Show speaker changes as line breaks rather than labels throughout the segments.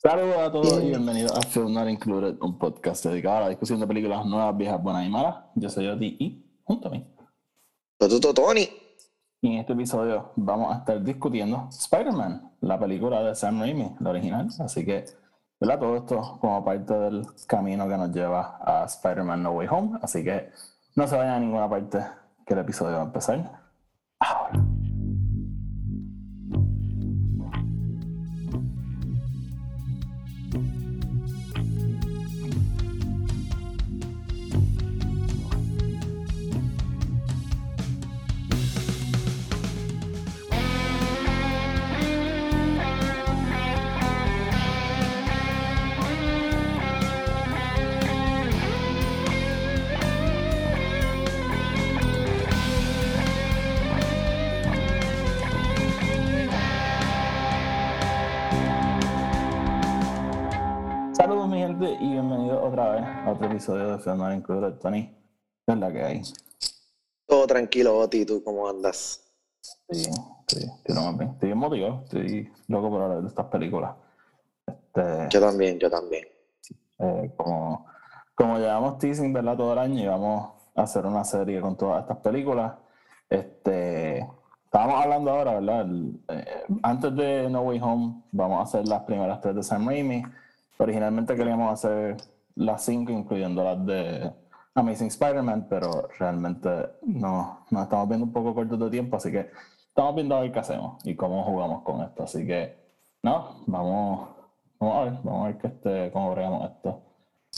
Saludos a todos y bienvenidos a Film Not Included, un podcast dedicado a la discusión de películas nuevas, viejas, buenas y malas. Yo soy Oti y junto a mí.
Toto Tony.
Y en este episodio vamos a estar discutiendo Spider-Man, la película de Sam Raimi, la original. Así que, ¿verdad? Todo esto como parte del camino que nos lleva a Spider-Man No Way Home. Así que no se vayan a ninguna parte que el episodio va a empezar ahora. Otro episodio de Film Not Included. Tony, ¿qué es la que hay?
Todo tranquilo, Oti, ¿tú cómo andas?
Sí, sí, estoy bien. Estoy bien motivado, estoy loco por hablar de estas películas. Este,
Yo también, yo también.
eh, como, como llevamos teasing ¿verdad? todo el año y vamos a hacer una serie con todas estas películas. Este, estábamos hablando ahora, ¿verdad? El- eh, antes de No Way Home, vamos a hacer las primeras tres de Sam Raimi. Originalmente queríamos hacer las cinco, incluyendo las de Amazing Spider-Man, pero realmente no, nos estamos viendo un poco cortos de tiempo, así que estamos viendo a ver qué hacemos y cómo jugamos con esto. Así que, no, vamos, vamos a ver, vamos a ver que este, cómo bregamos esto.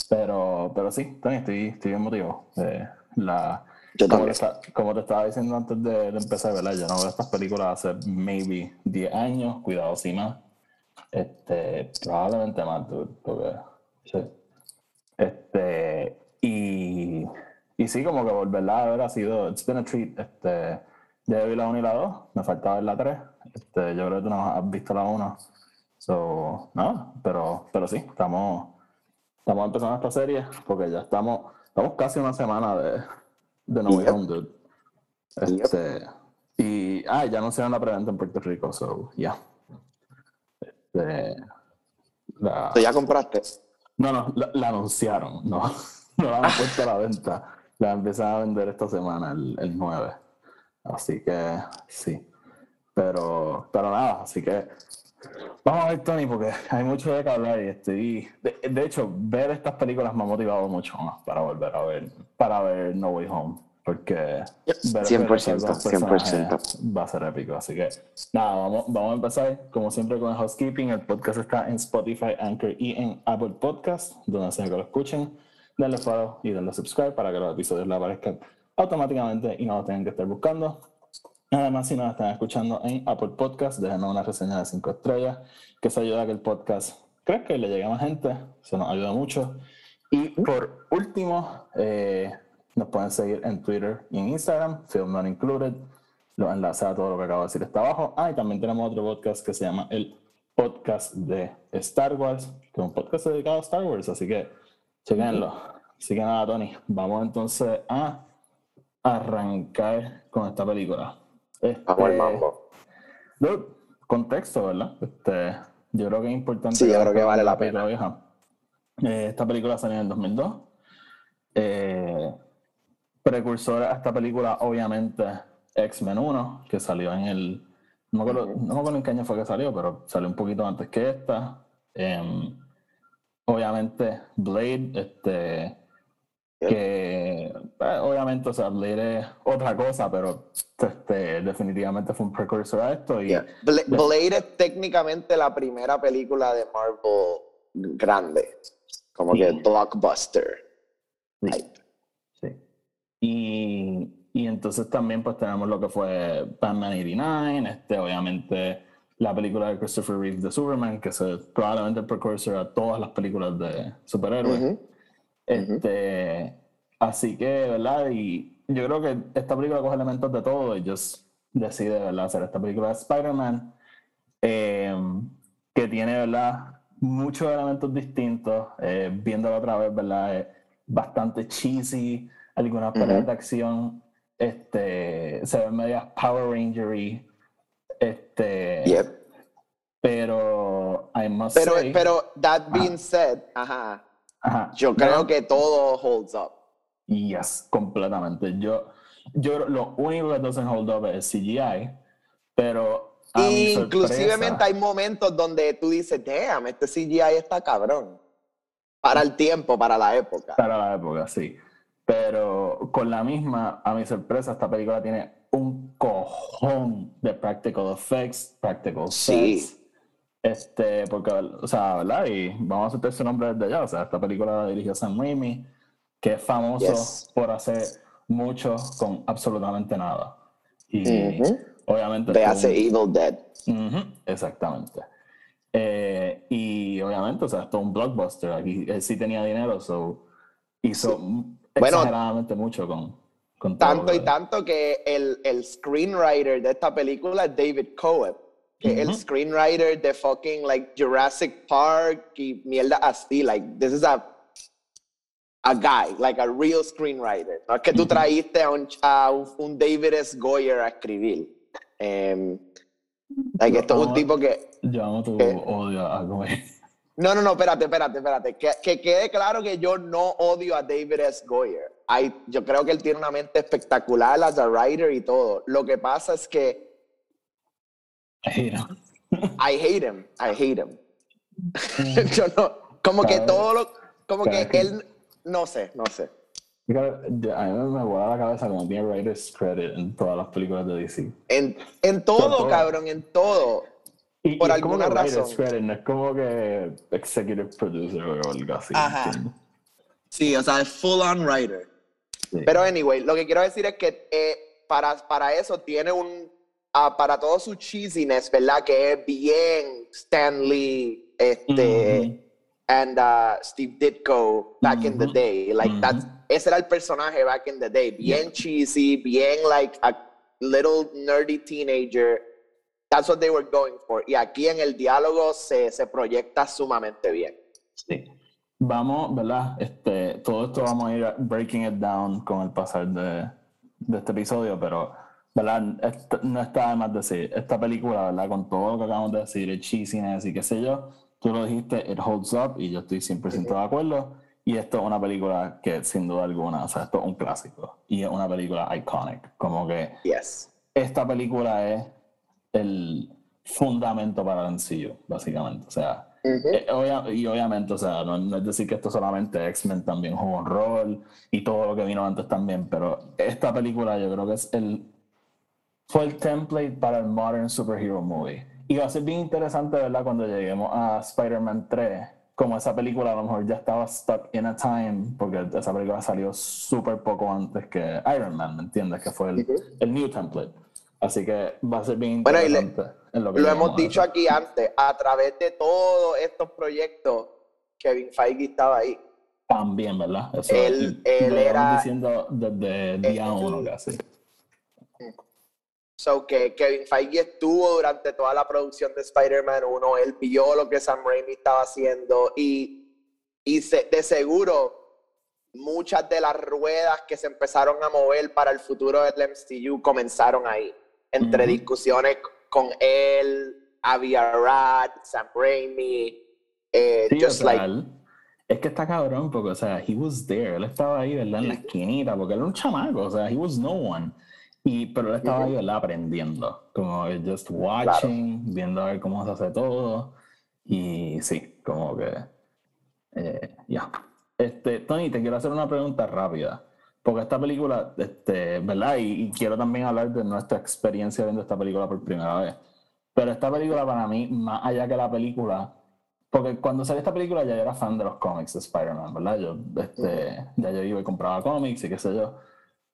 Pero, pero sí, Tony, estoy, estoy bien motivado. Eh, la,
Yo
como, te como te estaba diciendo antes de, de empezar, ¿verdad? Yo no veo estas películas hace maybe 10 años, cuidado si más. Este, probablemente más, dude, porque sí. Este, y, y sí, como que volverla a ver ha sido, it's been a treat. Este, ya vi la 1 y la 2, me faltaba ver la 3. Este, yo creo que tú no has visto la 1. So, no, pero, pero sí, estamos, estamos empezando esta serie porque ya estamos, estamos casi una semana de, de No Way
Yep.
Home, dude. Este, y, ah, ya anunciaron la preventa en Puerto Rico, so, ya. Este, la-
¿Tú ya compraste?
No, no, la, anunciaron, no, no la han puesto a la venta. La empiezan a vender esta semana, el, el 9. Así que sí. Pero, pero nada, así que vamos a ver, Tony, porque hay mucho de qué hablar y estoy. De, de hecho, ver estas películas me ha motivado mucho más para volver a ver, para ver No Way Home. Porque ver
100%,
esos dos personajes
100%.
va a ser épico. Así que nada, vamos, vamos a empezar como siempre con el housekeeping. El podcast está en Spotify, Anchor y en Apple Podcast, donde sea que lo escuchen. Denle follow y denle subscribe para que los episodios le aparezcan automáticamente y no los tengan que estar buscando. Además, si nos están escuchando en Apple Podcast, déjenos una reseña de 5 estrellas, que eso ayuda a que el podcast crezca y le llegue a más gente. Eso nos ayuda mucho. Y por último, eh, nos pueden seguir en Twitter y en Instagram, Film Not Included. Los enlaces a todo lo que acabo de decir está abajo. Ah, y también tenemos otro podcast que se llama el Podcast de Star Wars, que es un podcast dedicado a Star Wars, así que chequenlo. Así que nada, Tony, vamos entonces a arrancar con esta película.
Vamos al
Este,
mambo.
Dude, contexto, ¿verdad? Este, yo creo que es importante.
Sí, yo creo que vale la pena.
vieja. Eh, esta película salió en el 2002. Eh, precursora a esta película, obviamente, X-Men 1, que salió en el. No me, acuerdo, no me acuerdo en qué año fue que salió, pero salió un poquito antes que esta. Em, obviamente, Blade, este. Que eh, obviamente, o sea, Blade es otra cosa, pero este, definitivamente fue un precursor a esto. Y,
Yeah. Blade es técnicamente la primera película de Marvel grande. Como que blockbuster.
Sí. Y, y entonces también pues tenemos lo que fue Batman 89, este, obviamente la película de Christopher Reeve de Superman, que es probablemente el precursor a todas las películas de superhéroes.
Ujú.
Este, así que, ¿verdad? Y yo creo que esta película coge elementos de todo y just decide, ¿verdad? Hacer esta película de Spider-Man eh, que tiene, ¿verdad? Muchos elementos distintos. Eh, viéndolo otra vez, ¿verdad? Es bastante cheesy, algunas peleas de acción este, se ven medias Power Rangery. Este,
Yep.
pero I must
Pero,
say,
pero that being said, ajá,
ajá,
yo creo que todo holds up.
Yes, completamente. Yo, yo lo único que doesn't hold up es CGI, pero
Inclusivemente hay momentos donde tú dices, damn, este CGI está cabrón. Para el tiempo, para la época.
para la época, sí. Pero con la misma, a mi sorpresa, esta película tiene un cojón de practical effects, practical
Sí.
sets. Este, porque, o sea, ¿verdad? Y vamos a aceptar su nombre desde ya. O sea, esta película la dirigió Sam Raimi, que es famoso
Yes.
por hacer mucho con absolutamente nada. Y obviamente.
De
esto
hace Evil Dead.
Ujú, exactamente. Eh, y obviamente, o sea, esto es un blockbuster. Aquí él sí tenía dinero, so hizo m-
Bueno,
exageradamente mucho con,
Tanto y tanto que el, el screenwriter de esta película es David Cohen, que es el screenwriter de fucking like Jurassic Park y mierda así. Like, this is a, a guy, like a real screenwriter. No es que tú
Ujú.
traíste a un, a un, un David S. Goyer a escribir. Em, like, esto es un tipo que
Yo amo tu odio a Goyer.
No, no, no, espérate, espérate, espérate. Que, que quede claro que yo no odio a David S. Goyer. Hay- yo creo que él tiene una mente espectacular as a writer y todo. Lo que pasa es que
I hate him.
I hate him, I hate him. yo no, como que todo lo, como que él, no sé, no sé.
A mí me vuela la cabeza como tiene writer's credit en todas las películas de DC.
En, en todo,
todo.
cabrón, en todo.
Y,
Por
y como
alguna
writer's
razón.
credit, no es como que executive producer o algo así.
Ajá.
¿entiendes?
Sí, o sea, es full on writer.
Sí.
Pero anyway, lo que quiero decir es que eh, para, para eso tiene un, ah, para todo su cheesiness, ¿verdad? Que es bien Stan Lee, este,
Ujú.
and uh, Steve Ditko back in the day. Like
Ujú.
that's, ese era el personaje back in the day. Bien cheesy, bien like a little nerdy teenager. That's what they were going for. Y aquí en el diálogo se, se proyecta sumamente bien.
Sí. Vamos, ¿verdad? Este, todo esto vamos a ir breaking it down con el pasar de, de este episodio, pero, ¿verdad? No está de más decir, esta película, ¿verdad? Con todo lo que acabamos de decir, el cheesiness y qué sé yo, tú lo dijiste, it holds up y yo estoy 100% de acuerdo. Y esto es una película que, sin duda alguna, o sea, esto es un clásico y es una película iconic. Como que
Yes.
esta película es el fundamento para el MCU, básicamente. O sea,
Ujú.
eh, obvia- y obviamente, o sea, no, no es decir que esto solamente X-Men también jugó un rol y todo lo que vino antes también, pero esta película yo creo que es el fue el template para el modern superhero movie. Y va a ser bien interesante, ¿verdad? Cuando lleguemos a Spider-Man 3, como esa película a lo mejor ya estaba stuck in a time, porque esa película salió súper poco antes que Iron Man, ¿me entiendes? Que fue el, el new template. Así que va a ser bien
Bueno, y le-
interesante. lo
Lo hemos dicho aquí antes, a través de todos estos proyectos, Kevin Feige estaba ahí.
También, ¿verdad? Eso
Él- él era-
diciendo desde día uno casi.
So que Kevin Feige estuvo durante toda la producción de Spider-Man 1, él vio lo que Sam Raimi estaba haciendo y, y se- de seguro muchas de las ruedas que se empezaron a mover para el futuro del MCU comenzaron ahí, entre discusiones con él, Avi Arad, Sam Raimi, eh,
Sí, o
just
sea,
like,
él- es que está cabrón porque, o sea, he was there, él estaba ahí, ¿verdad? En la esquinita, porque él era un chamaco, o sea, he was no one. Y, pero él estaba ahí, ¿verdad? Aprendiendo, como just watching, viendo a ver cómo se hace todo. Y sí, como que, eh, ya. Este, Tony, te quiero hacer una pregunta rápida, porque esta película, este, ¿verdad? Y, y quiero también hablar de nuestra experiencia viendo esta película por primera vez. Pero esta película para mí, más allá que la película, porque cuando salió esta película ya yo era fan de los cómics de Spider-Man, ¿verdad? Yo, este, ya yo iba y compraba cómics y qué sé yo.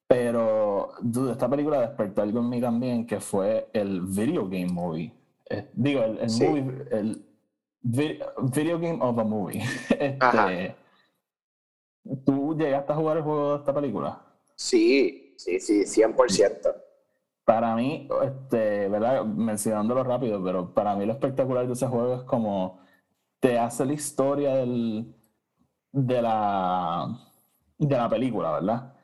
Pero, dude, esta película despertó algo en mí también, que fue el video game movie. Eh, digo, el, el
Sí.
movie, el vi- video game of a movie.
Ajá.
Este, ¿Tú llegaste a jugar el juego de esta película?
sí, sí, sí, 100%.
Para mí, este, ¿verdad? Mencionándolo rápido, pero para mí lo espectacular de ese juego es como te hace la historia del, de, la, de la película, ¿verdad?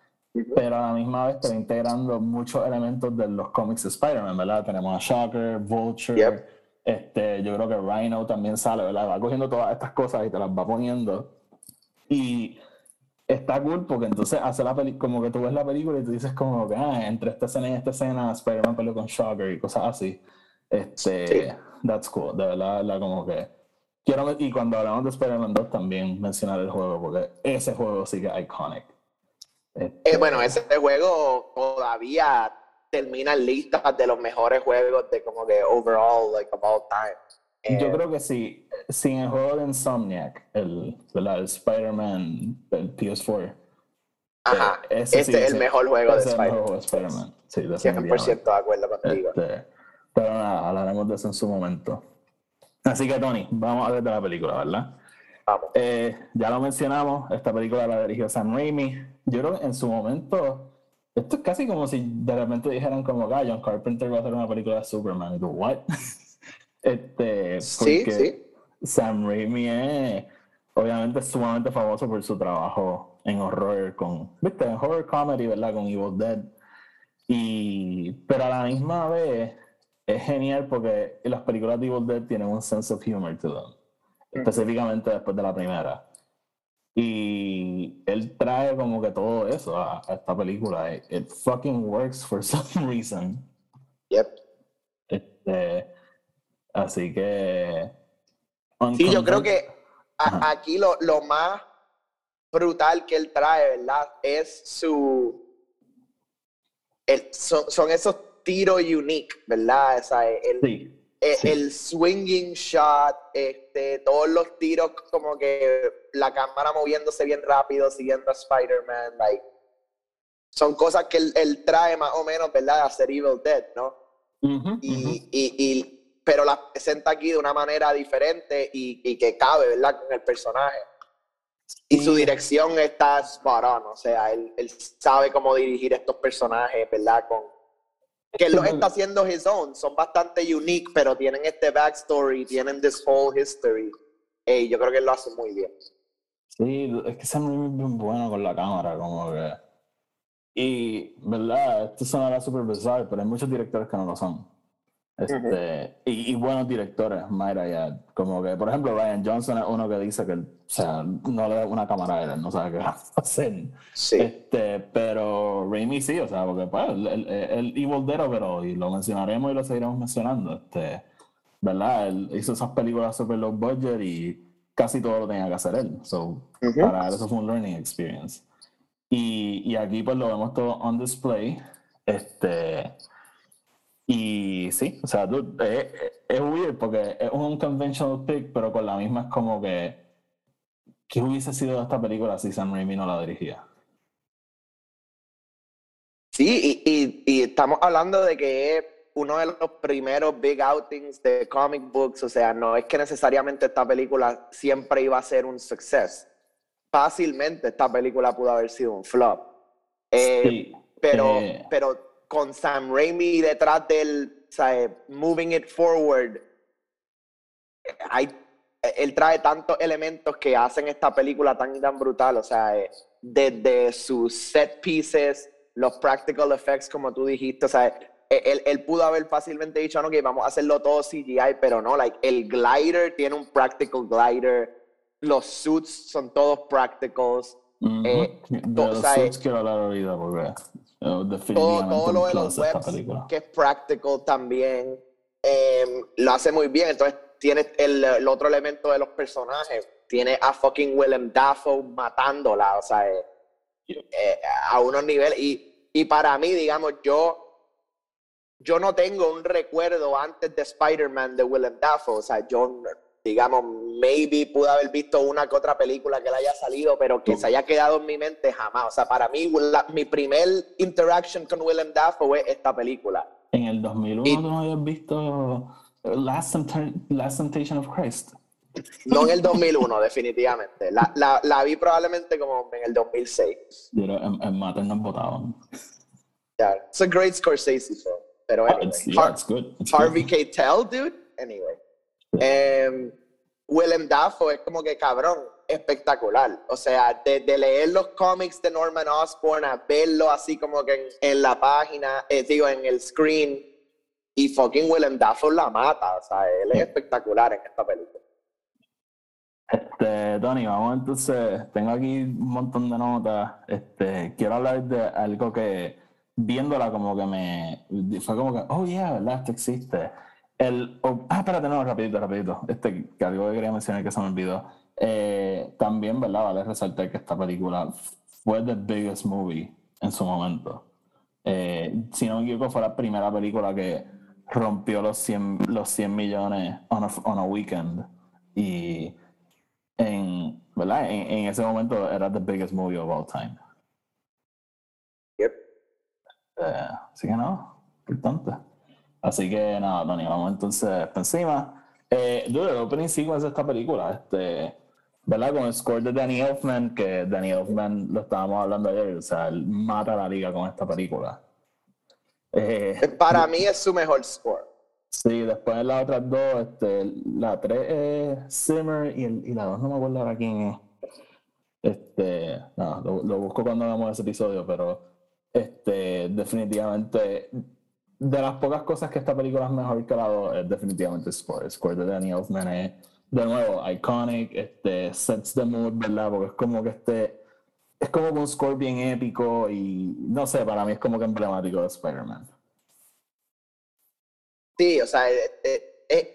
Pero a la misma vez te va integrando muchos elementos de los cómics de Spider-Man, ¿verdad? Tenemos a Shocker, Vulture,
Yep.
Este, yo creo que Rhino también sale, ¿verdad? Va cogiendo todas estas cosas y te las va poniendo. Y está cool porque entonces hace la película, como que tú ves la película y tú dices como que, ah, entre esta escena y esta escena, Spider-Man peleó con Shocker y cosas así. Este, that's cool, de verdad, la como que... Quiero, y cuando hablamos de Spider-Man 2 también mencionar el juego, porque ese juego sigue iconic.
Este, eh, bueno, ese juego todavía termina en listas de los mejores juegos de como que overall, like of all time.
Yo eh, creo que sí, sin el juego de Insomniac, el, el Spider-Man, el PS4.
Ajá, eh, este es el mejor juego de Spider-Man. Spider sí, 100% de acuerdo contigo. Este,
pero nada, hablaremos de eso en su momento. Así que, Tony, vamos a ver de la película, ¿verdad?
Vamos.
Eh, ya lo mencionamos, esta película la dirigió Sam Raimi. Yo creo que en su momento, esto es casi como si de repente dijeran como, ah, John Carpenter va a hacer una película de Superman. Y tú, ¿what? Este,
sí, sí.
Sam Raimi es, obviamente, sumamente famoso por su trabajo en horror con, viste, en horror comedy, ¿verdad? Con Evil Dead. Y, pero a la misma vez, es genial porque las películas de Evil Dead tienen un sense of humor to them, específicamente después de la primera. Y él trae como que todo eso a, esta película. It, fucking works for some reason.
Yep.
Este, así que.
Sí, yo creo que aquí lo, lo más brutal que él trae, ¿verdad? Es su. son, son esos tiro unique, ¿verdad? O sea, el, el, swinging shot, este, todos los tiros como que la cámara moviéndose bien rápido, siguiendo a Spider-Man, like, son cosas que él, trae más o menos, ¿verdad? A hacer Evil Dead, ¿no? y, y, pero la presenta aquí de una manera diferente y, y que cabe, ¿verdad? Con el personaje. Y su dirección está spot on, o sea, él, él, sabe cómo dirigir estos personajes, ¿verdad? Con, que él lo está haciendo his own, son bastante unique, pero tienen este backstory, tienen this whole history. Y yo creo que él lo hace muy bien.
Sí, es que es muy bueno con la cámara, como que. Y, ¿verdad? Esto sonará súper bizarro, pero hay muchos directores que no lo son. Este, y, buenos directores, Mayra ya. Como que, por ejemplo, Ryan Johnson es uno que dice que, o sea, no le da una cámara a él, no sabe qué hacer.
Sí.
Este, pero Raimi sí, o sea, porque pues, el, Dead, pero, y lo mencionaremos y lo seguiremos mencionando, este, ¿verdad? Él hizo esas películas super low budget y casi todo lo tenía que hacer él. So, para él eso fue un learning experience. Y, y aquí pues lo vemos todo on display. Este, y sí, o sea, es, es weird porque es un conventional pick, pero con la misma es como que. ¿Qué hubiese sido esta película si Sam Raimi no la dirigía?
Sí, y, y, estamos hablando de que es uno de los primeros big outings de comic books, o sea, no es que necesariamente esta película siempre iba a ser un success. Fácilmente esta película pudo haber sido un flop. Eh, sí, pero, eh, pero con Sam Raimi detrás del, ¿sabes? Moving it forward. Hay, él trae tantos elementos que hacen esta película tan tan brutal, o sea, eh, desde sus set pieces, los practical effects, como tú dijiste, o sea, e, él, él, pudo haber fácilmente dicho, no, que vamos a hacerlo todo CGI, pero no, like, el glider tiene un practical glider, los suits son todos practicals.
eh, los suits quiero hablar ahorita porque todo, lo de los webs,
que es practical también, em, lo hace muy bien. Entonces, tiene el, otro elemento de los personajes. Tiene a fucking Willem Dafoe matándola, o sea, eh, eh, a unos niveles. Y, y para mí, digamos, yo, yo no tengo un recuerdo antes de Spider-Man de Willem Dafoe. O sea, yo digamos, maybe pude haber visto una que otra película que le haya salido, pero que se haya quedado en mi mente jamás. O sea, para mí, mi primer interaction con Willem Dafoe fue esta película.
En el 2001 tú no habías visto Last, Temptation of Christ.
No en el 2001, definitivamente. La, la, la, vi probablemente como en el 2006.
Pero en, en Mater nos votaban.
Yeah, it's a great Scorsese film. Pero ah, anyway.
yeah, it's good.
Harvey Keitel, dude. Anyway. Eh, Willem Dafoe es como que cabrón, espectacular. O sea, de, leer los cómics de Norman Osborn a verlo así como que en, la página, eh, digo, en el screen, y fucking Willem Dafoe la mata, o sea, él es espectacular en esta película.
Este, Tony, vamos entonces, tengo aquí un montón de notas, este, quiero hablar de algo que viéndola como que me, fue como que, oh yeah, ¿verdad? Esto existe. El, oh, ah, espérate, no, rapidito, rapidito, este, que algo que quería mencionar que se me olvidó. Eh, también, ¿verdad? Vale resaltar que esta película fue the biggest movie en su momento. Eh, si no me equivoco, fue la primera película que rompió los 100, los 100 millones on a, on a weekend. Y en, ¿verdad? En, en, ese momento era the biggest movie of all time.
Yep.
Eh, así que no, importante. Así que nada, Tony, vamos entonces por encima. Eh, dude, el opening sequence de esta película, este, ¿verdad? Con el score de Danny Elfman, que Danny Elfman lo estábamos hablando ayer, o sea, él mata la liga con esta película.
Eh, Para mí es su mejor score.
Sí, después de las otras dos, este, la tres es Simmer y, el, y la dos no me acuerdo ahora quién es. Este, no, lo, lo, busco cuando hagamos ese episodio, pero este, definitivamente, de las pocas cosas que esta película es mejor que la dos, es definitivamente el score. De Danny Elfman es, de nuevo, iconic, este, sets the mood, ¿verdad? Porque es como que este, es como un score bien épico y, no sé, para mí es como que emblemático de Spider-Man.
Sí, o sea, es, es,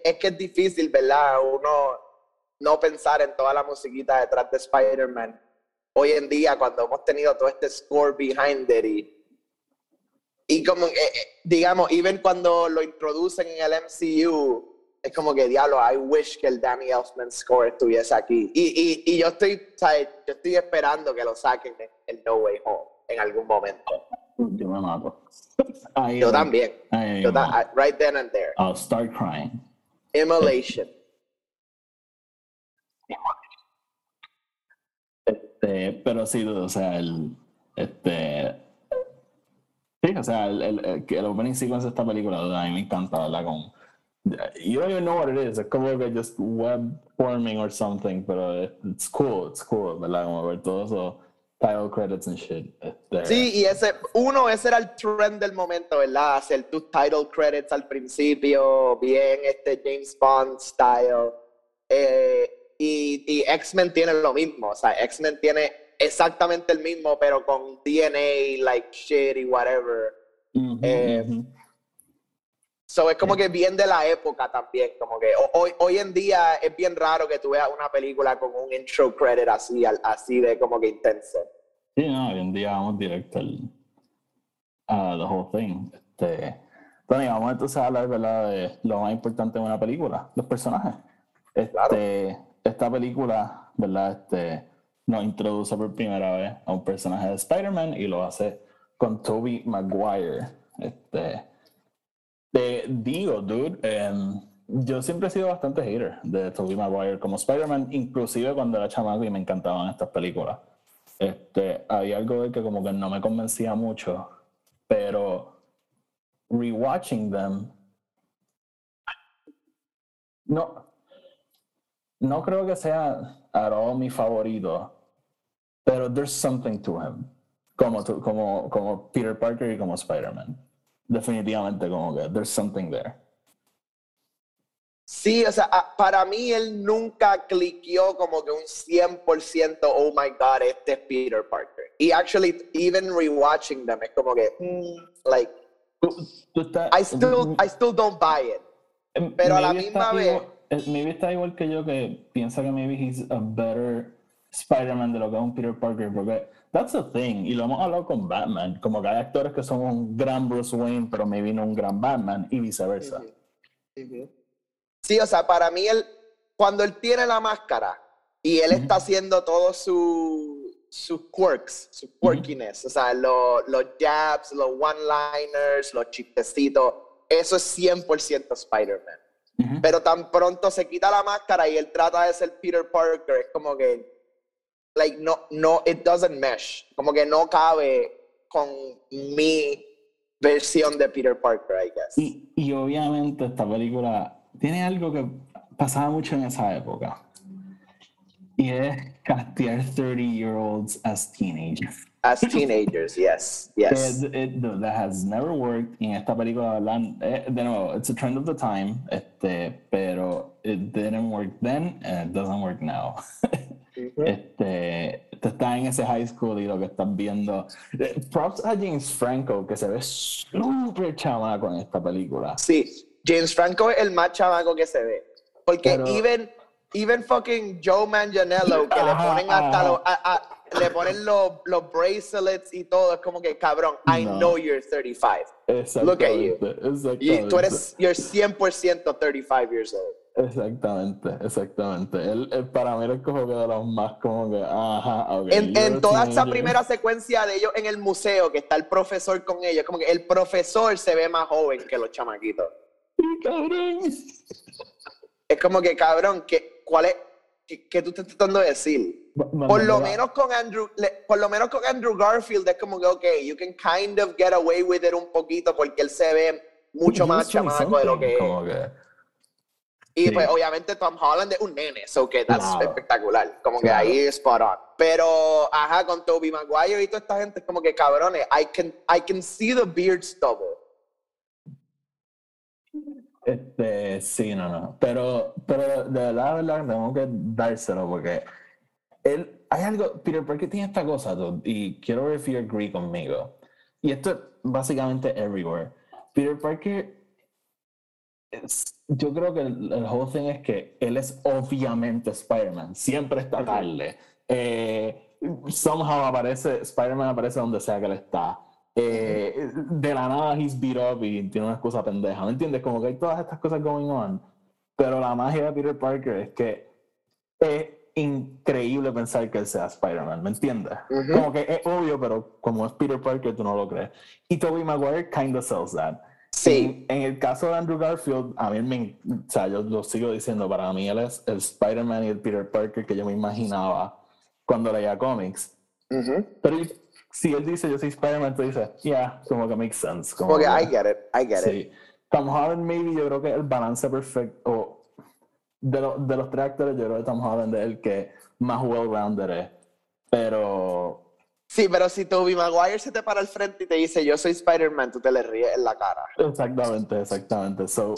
es, que es difícil, ¿verdad? Uno no pensar en toda la musiquita detrás de Spider-Man. Hoy en día, cuando hemos tenido todo este score behind it y, y como, eh, digamos, even cuando lo introducen en el MCU, es como que, diablo, I wish que el Danny Elfman score estuviese aquí. Y, y, y yo, estoy, ¿sabes? yo estoy esperando que lo saquen en, en No Way Home en algún momento.
Yo me mato.
Yo también. Yo ta right then and there.
I'll start crying.
Immolation.
Este, pero sí, o sea, el. Este. Sí, o sea, el, el, el opening sequence de esta película, a mí me encanta, ¿verdad? Con, you don't even know what it is. Es como que just web forming or something, pero it's cool, it's cool, ¿verdad? Como ver todo eso title credits and shit.
Sí, y ese, uno, ese era el trend del momento, ¿verdad? Hacer tus title credits al principio, bien este James Bond style. Eh, y, y X-Men tiene lo mismo, o sea, X-Men tiene exactamente el mismo, pero con DNA, like shit y whatever.
mm -hmm,
eh,
mm -hmm.
So, es como que bien de la época también, como que hoy, hoy en día es bien raro que tú veas una película con un intro credit así, así de como que intenso.
Sí, no, hoy en día vamos directo al uh, the whole thing. Este, Tony, vamos entonces a hablar ¿verdad? de lo más importante de una película, los personajes. Este,
Claro.
Esta película, ¿verdad? Este, nos introduce por primera vez a un personaje de Spider-Man y lo hace con Tobey Maguire. Este, te digo, dude, em, yo siempre he sido bastante hater de Tobey Maguire como Spider-Man, inclusive cuando era chamaco y me encantaban estas películas. Este, había algo de que como que no me convencía mucho, pero rewatching them, no, no creo que sea all mi favorito, pero there's something to him, como, como, como Peter Parker y como Spider-Man. Definitivamente como que there's something there.
Sí, o sea, a- para mí él nunca cliqueó como que un 100%, oh my god, este es Peter Parker. Y actually, even rewatching them, es como que, mm, like,
Tú, tú estás-
I still, I still don't buy it.
Em,
Pero a la misma vez-
igual- eh, maybe está igual que yo que piensa que maybe he's a better Spider-Man de lo que es un Peter Parker, porque that's the thing, y lo hemos hablado con Batman, como que hay actores que son un gran Bruce Wayne, pero maybe no un gran Batman, y viceversa.
Sí, o sea, para mí él, cuando él tiene la máscara y él está haciendo todos su- sus quirks, su quirkiness, o sea, lo- los jabs, los one-liners, los chistecitos, eso es 100% Spider-Man. Pero tan pronto se quita la máscara y él trata de ser Peter Parker, es como que, like, no, no, it doesn't mesh, como que no cabe con mi versión de Peter Parker, I guess.
Y, y obviamente esta película tiene algo que pasaba mucho en esa época. Y es castear 30-year-olds as teenagers.
As teenagers, yes, yes.
It, it, that has never worked. Y en esta película, eh, de nuevo, it's a trend of the time, este, pero it didn't work then and it doesn't work now. Este, te estás en ese high school y lo que estás viendo. Eh, props a James Franco, que se ve súper chamaco en esta película.
Sí, James Franco es el más chamaco que se ve. Porque even, even fucking Joe Manganiello, que le ponen hasta los, le ponen los, los bracelets y todo, es como que, cabrón, I know you're 35. Look at you. Y tú eres, you're 100% 35 years old.
Exactamente, exactamente. Él, para mí es como que de los más como que, ajá,
En, en toda esa primera secuencia de ellos en el museo, que está el profesor con ellos, como que el profesor se ve más joven que los chamaquitos.
Cabrón.
Es como que, cabrón, que, ¿cuál es? ¿Qué, tú estás tratando de decir? Por lo menos con Andrew, por lo menos con Andrew Garfield es como que, ok, you can kind of get away with it un poquito porque él se ve mucho más chamaco de lo que, es. Y pues obviamente Tom Holland es un nene, so que that's espectacular. Como que ahí es spot on. Pero, ajá, con Tobey Maguire y toda esta gente es como que cabrones, I can, I can see the beard stubble.
Este, sí, no, no. Pero, pero de verdad, de verdad, tengo que dárselo porque él, hay algo, Peter Parker tiene esta cosa, y quiero ver si agree conmigo. Y esto es básicamente everywhere. Peter Parker yo creo que el, el, whole thing es que él es obviamente Spider-Man, siempre está tarde. Eh, somehow aparece, Spider-Man aparece donde sea que él está. Eh, de la nada he's beat up y tiene una excusa pendeja, ¿me entiendes? Como que hay todas estas cosas going on, pero la magia de Peter Parker es que es increíble pensar que él sea Spider-Man, ¿me entiendes? Como que es obvio, pero como es Peter Parker, tú no lo crees. Y Tobey Maguire kind of sells that.
Sí.
En, el caso de Andrew Garfield, a mí me, o sea, yo lo sigo diciendo, para mí él es el Spider-Man y el Peter Parker que yo me imaginaba cuando leía cómics. Pero si él dice yo soy Spider-Man, tú dices, yeah, como que makes sense.
Como que I get it, I get sí. it.
Tom Holland, maybe, yo creo que el balance perfecto, de, de los tres actores, yo creo que Tom Holland es el que más well-rounded es. Pero
Sí, pero si Tobey Maguire se te para al frente y te dice yo soy Spider-Man, tú te le ríes en la cara.
Exactamente, exactamente. So,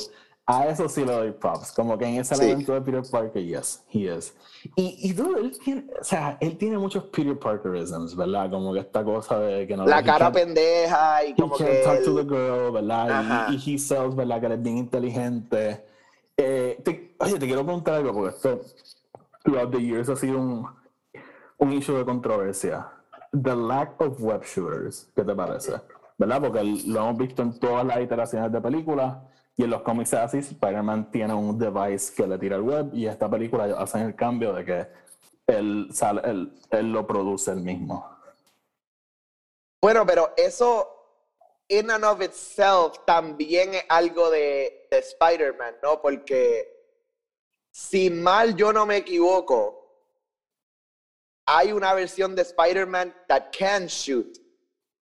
a eso sí le doy props. Como que en ese elemento de Peter Parker, yes, he is. Y, y él tiene, o sea, él tiene muchos Peter Parkerisms, ¿verdad? Como que esta cosa de que no...
La cara pendeja y como que...
talk to the girl, ¿verdad? Y, y, he sells, ¿verdad? Que él es bien inteligente. Eh, oye, te quiero preguntar algo, porque esto, throughout the years, ha sido un, un issue de controversia The Lack of Web Shooters, ¿qué te parece? ¿Verdad? Porque lo hemos visto en todas las iteraciones de películas y en los cómics así, Spider-Man tiene un device que le tira al web y esta película hacen el cambio de que él, sale, él, él lo produce él mismo.
Bueno, pero eso in and of itself también es algo de, de Spider-Man, ¿no? Porque si mal yo no me equivoco, hay una versión de Spider-Man that can shoot,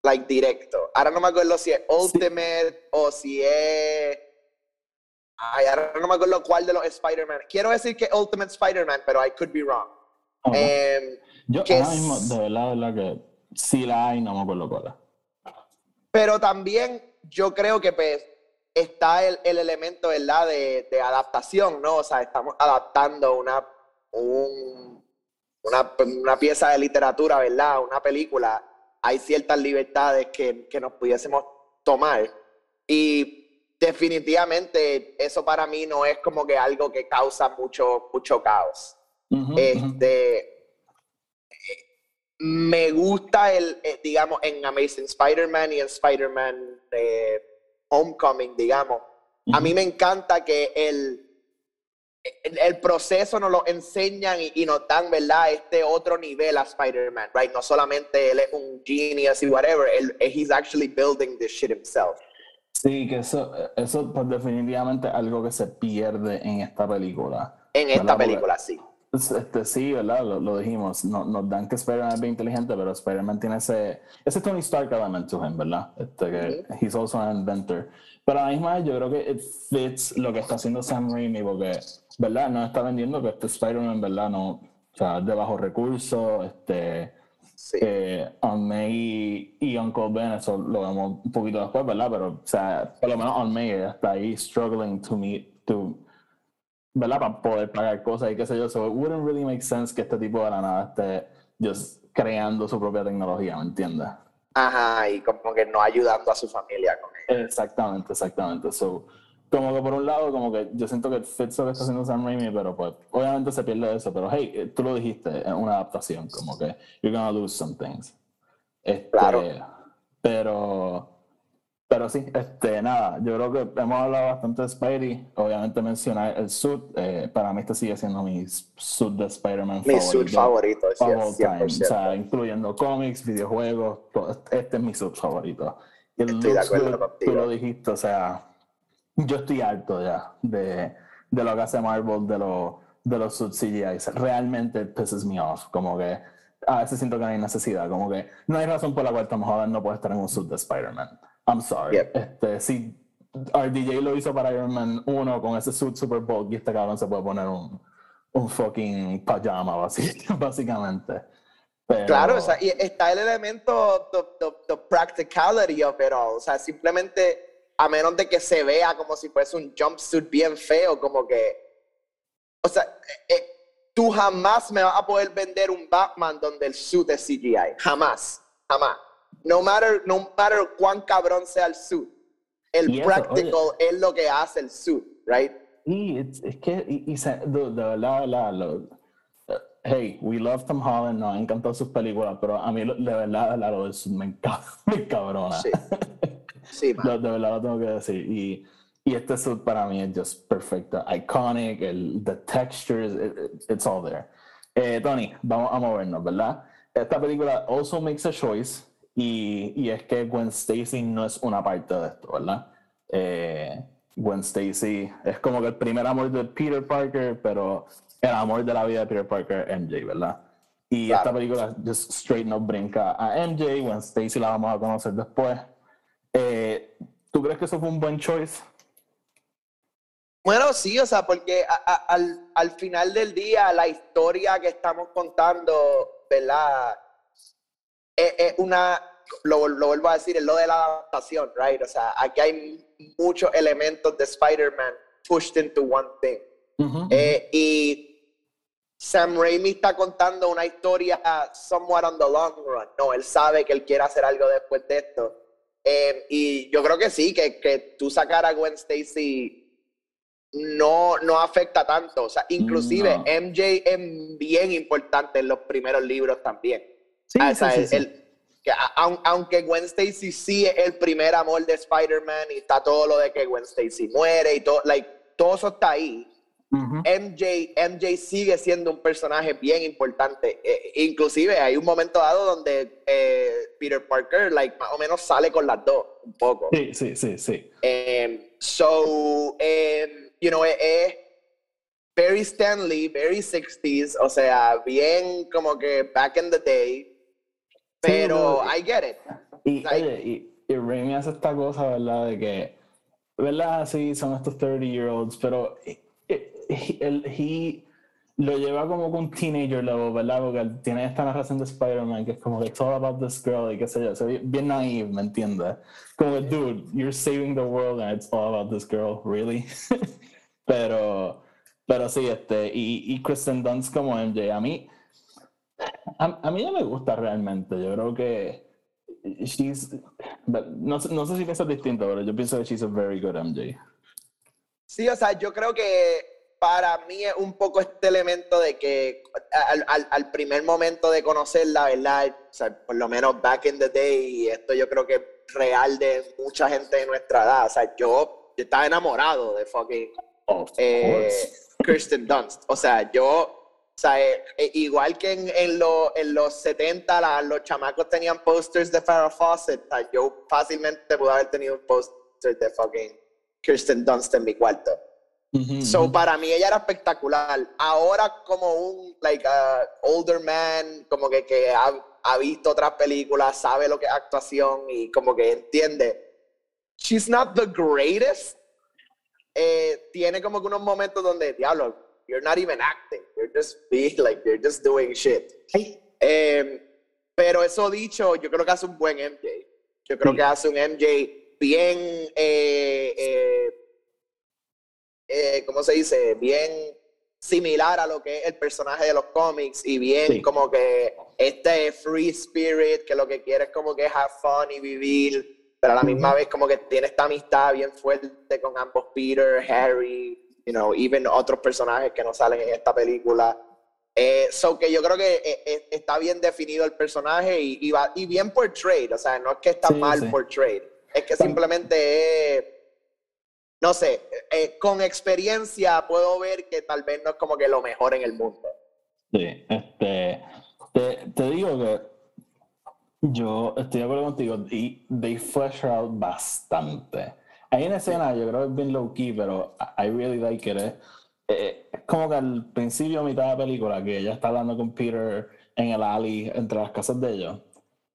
like directo. Ahora no me acuerdo si es Ultimate o si es. Ay, ahora no me acuerdo cuál de los Spider-Man. Quiero decir que Ultimate Spider-Man, pero I could be wrong.
Em, yo ahora mismo, de verdad, de verdad que sí la hay, no me acuerdo cuál
Pero también yo creo que pues, está el, el elemento, ¿verdad?, de, de adaptación, ¿no? O sea, estamos adaptando una, un una, pieza de literatura, ¿verdad? Una película, hay ciertas libertades que, nos pudiésemos tomar. Y definitivamente eso para mí no es como que algo que causa mucho, mucho caos. este, me gusta el, eh, digamos, en Amazing Spider-Man y en Spider-Man eh, Homecoming, digamos. A mí me encanta que el, el proceso nos lo enseñan y, nos dan, ¿verdad? Este otro nivel a Spider-Man, right? No solamente él es un genius y whatever, él, he's actually building this shit himself.
Sí, que eso, eso pues definitivamente algo que se pierde en esta película.
En esta película, sí.
Este, sí, ¿verdad? Lo, dijimos. No, nos dan que Spider-Man es bien inteligente, pero Spider-Man tiene ese, ese Tony Stark element to him, ¿verdad? Este, que he's also an inventor. Pero a la misma vez yo creo que it fits lo que está haciendo Sam Raimi porque, ¿verdad? No está vendiendo que este Spider-Man, ¿verdad? No, sea, de bajo recursos, este,
Sí.
eh, Aunt May y Uncle Ben, eso lo vemos un poquito después, ¿verdad? Pero, o sea, por lo menos Aunt May está ahí struggling to meet, to, ¿verdad? Para poder pagar cosas y qué sé yo. So it wouldn't really make sense que este tipo de la nada esté just creando su propia tecnología, ¿me entiendes?
Ajá, y como que no ayudando a su familia con él.
Exactamente, exactamente. So, como que por un lado, como que yo siento que fits lo que está haciendo Sam Raimi, pero pues obviamente se pierde eso. Pero hey, eh, tú lo dijiste, es una adaptación, como que you're gonna lose some things. Este,
Claro.
Pero, pero sí, este, nada, yo creo que hemos hablado bastante de Spidey. Obviamente mencionar el suit, eh, para mí este sigue siendo mi suit de Spider-Man
Mi
favorito.
suit favorito, sí,
of all time. O
100%.
sea, incluyendo cómics, videojuegos, todo. este es mi sub favorito. El
Estoy de acuerdo
good. Tú lo dijiste, o sea, yo estoy harto ya de, de lo que hace Marvel, de, lo, de los suits CGI. Realmente pisses me off. Como que a veces siento que no hay necesidad. Como que no hay razón por la cual Tom Holland no puede estar en un suit de Spider-Man. I'm sorry.
Yep.
Este, si RDJ lo hizo para Iron Man 1 con ese suit super bulky, este cabrón se puede poner un, un fucking pajama, básicamente. Pero-
Claro, o sea, y está el elemento, the, the- the practicality of it all. O sea, simplemente, a menos de que se vea como si fuese un jumpsuit bien feo, como que. O sea, eh, eh, tú jamás me vas a poder vender un Batman donde el suit es CGI. Jamás, jamás. No matter, no matter cuán cabrón sea el suit. El
eso,
practical es lo que hace el suit, right?
Y es, es que, y, y de, de verdad, la- lo- hey, we love Tom Holland, nos han encantado sus películas, pero a mí lo- de verdad, la, lo del sur me, enca- me encabrona.
Sí. Sí, man.
de, de verdad lo tengo que decir. Y, y este suit para mí es just perfecto, iconic, el, the textures, it- it's all there. Eh, Tony, vamos a movernos, ¿verdad? Esta película also makes a choice y, y es que Gwen Stacy no es una parte de esto, ¿verdad? Eh, Gwen Stacy es como que el primer amor de Peter Parker, pero el amor de la vida de Peter Parker, MJ, ¿verdad? Y
Claro.
esta película just straight no brinca a MJ, Gwen Stacy la vamos a conocer después. Eh, ¿Tú crees que eso fue un buen choice?
Bueno, sí, o sea, porque a- a- al, al final del día la historia que estamos contando, ¿verdad? Es, es una, lo, lo vuelvo a decir, es lo de la adaptación, right? O sea, aquí hay muchos elementos de Spider-Man pushed into one thing. Eh, y Sam Raimi está contando una historia somewhat on the long run. No, él sabe que él quiere hacer algo después de esto. Eh, y yo creo que sí, que, que tú sacar a Gwen Stacy no, no afecta tanto. O sea, inclusive
No.
MJ es bien importante en los primeros libros también.
Sí,
Ah, o
sí,
sea,
sí,
el- aunque Gwen Stacy sí es el primer amor de Spider-Man y está todo lo de que Gwen Stacy muere y todo, like, todo eso está ahí. MJ, MJ sigue siendo un personaje bien importante. Eh, inclusive hay un momento dado donde eh, Peter Parker, like, más o menos sale con las dos, un poco.
Sí, sí, sí, sí.
Um, so, um, you know, es very Stanley, very 60s, o sea, bien como que back in the day. Pero I get it.
Y,
Like-
oye, y, y Raimi hace esta cosa, ¿verdad? De que, ¿verdad? Sí, son estos 30-year-olds, pero eh, eh, él he lo lleva como con un teenager level, ¿verdad? Porque él tiene esta narración de Spider-Man que es como que it's all about this girl y qué sé yo. So, bien naive, ¿me entiendes? Como que, dude, you're saving the world and it's all about this girl, really? pero, pero sí, este, y, y Kristen Dunst como MJ, a mí, a, a mí no me gusta realmente. Yo creo que she's, no, no sé si piensas distinto, pero yo pienso que she's a very good MJ.
Sí, o sea, yo creo que para mí es un poco este elemento de que al, al- al primer momento de conocerla, ¿verdad? O sea, por lo menos back in the day, y esto yo creo que es real de mucha gente de nuestra edad. O sea, yo, yo estaba enamorado de fucking eh. Kirsten Dunst. O sea, yo, o sea, eh, eh, igual que en, en, lo- en los 70 la- los chamacos tenían posters de Farrah Fawcett, o sea, yo fácilmente pude haber tenido un poster de fucking Kirsten Dunst en mi cuarto.
Ujú,
So,
ujú.
para mí ella era espectacular. Ahora como un, like, uh, older man, como que, que ha, ha visto otras películas, sabe lo que es actuación y como que entiende. She's not the greatest. Eh, tiene como que unos momentos donde, diablo, you're not even acting. they're just being, like, they're just doing shit. Em, pero eso dicho, yo creo que hace un buen MJ. Yo creo que hace un MJ bien, eh, eh, eh, ¿cómo se dice? Bien similar a lo que es el personaje de los cómics y bien como que este free spirit que lo que quiere es como que have fun y vivir, pero a la misma vez como que tiene esta amistad bien fuerte con ambos Peter, Harry, you know, even otros personajes que no salen en esta película. Eh, so que yo creo que eh, eh, está bien definido el personaje y, va, y bien portrayed, o sea, no es que está mal portrayed, es que simplemente no sé, con experiencia puedo ver que tal vez no es como que lo mejor en el mundo.
Sí, este, te, digo que yo estoy de acuerdo contigo y they flesh out bastante. Hay una escena, yo creo que es bien low key, pero I really like it. Eh, es como que al principio, mitad de la película, que ella está hablando con Peter en el alley entre las casas de ellos,